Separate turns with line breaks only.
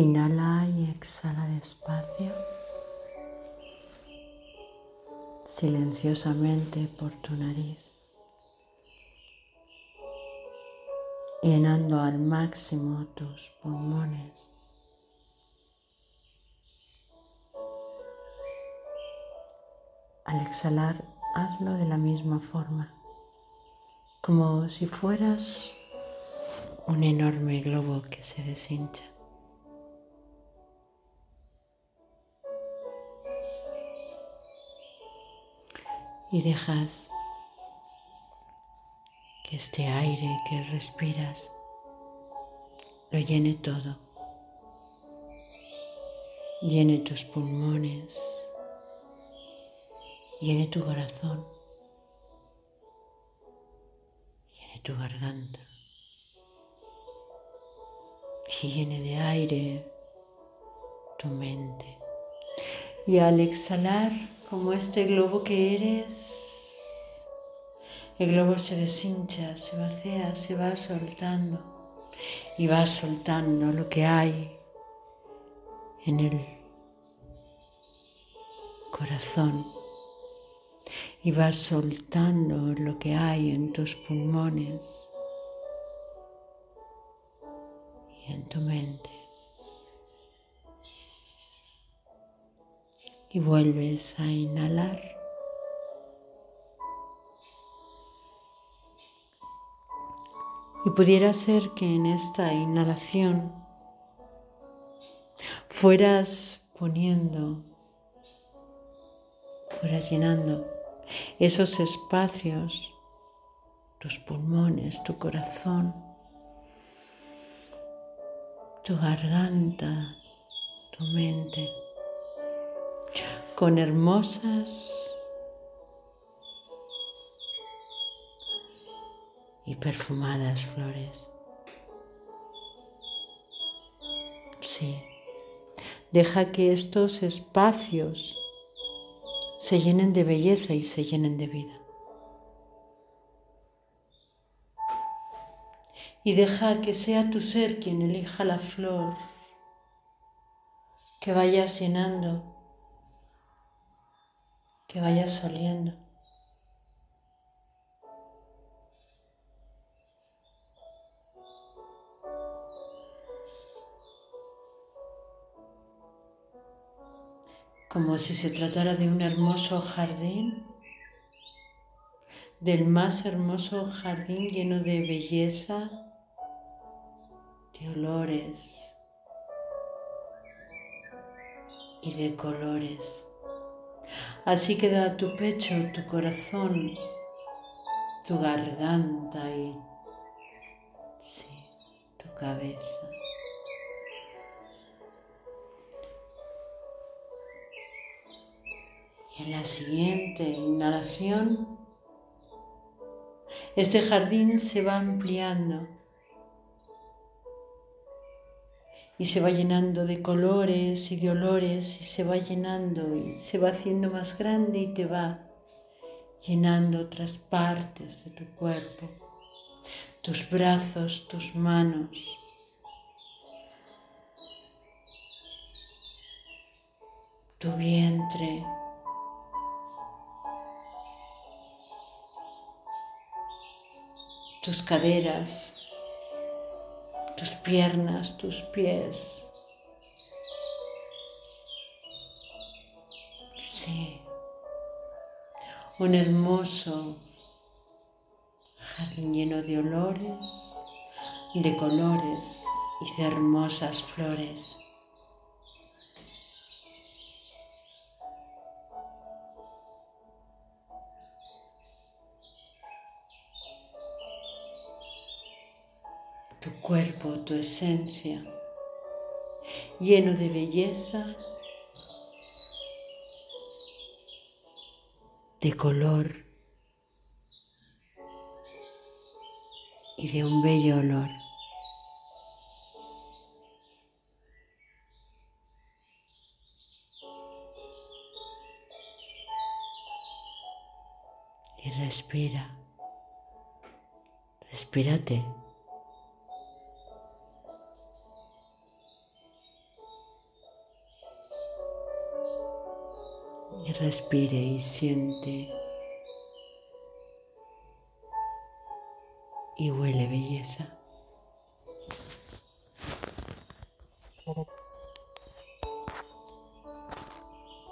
Inhala y exhala despacio, silenciosamente por tu nariz, llenando al máximo tus pulmones. Al exhalar, hazlo de la misma forma, como si fueras un enorme globo que se deshincha. Y dejas que este aire que respiras lo llene todo, llene tus pulmones, llene tu corazón, llene tu garganta y llene de aire tu mente. Y al exhalar, como este globo que eres, el globo se deshincha, se vacía, se va soltando y va soltando lo que hay en el corazón y vas soltando lo que hay en tus pulmones y en tu mente. Y vuelves a inhalar. Y pudiera ser que en esta inhalación fueras poniendo, fueras llenando esos espacios, tus pulmones, tu corazón, tu garganta, tu mente, con hermosas y perfumadas flores. Sí, deja que estos espacios se llenen de belleza y se llenen de vida. Y deja que sea tu ser quien elija la flor, que vayas llenando, que vayas oliendo. como si se tratara de un hermoso jardín, del más hermoso jardín lleno de belleza, de olores y de colores. Así queda tu pecho, tu corazón, tu garganta y sí, tu cabeza. En la siguiente inhalación, este jardín se va ampliando y se va llenando de colores y de olores y se va llenando y se va haciendo más grande y te va llenando otras partes de tu cuerpo, tus brazos, tus manos. Tu vientre, tus caderas, tus piernas, tus pies. Sí, un hermoso jardín lleno de olores, de colores y de hermosas flores. Tu cuerpo, tu esencia, lleno de belleza, de color y de un bello olor. Y respira, respírate. y respire y siente y huele belleza.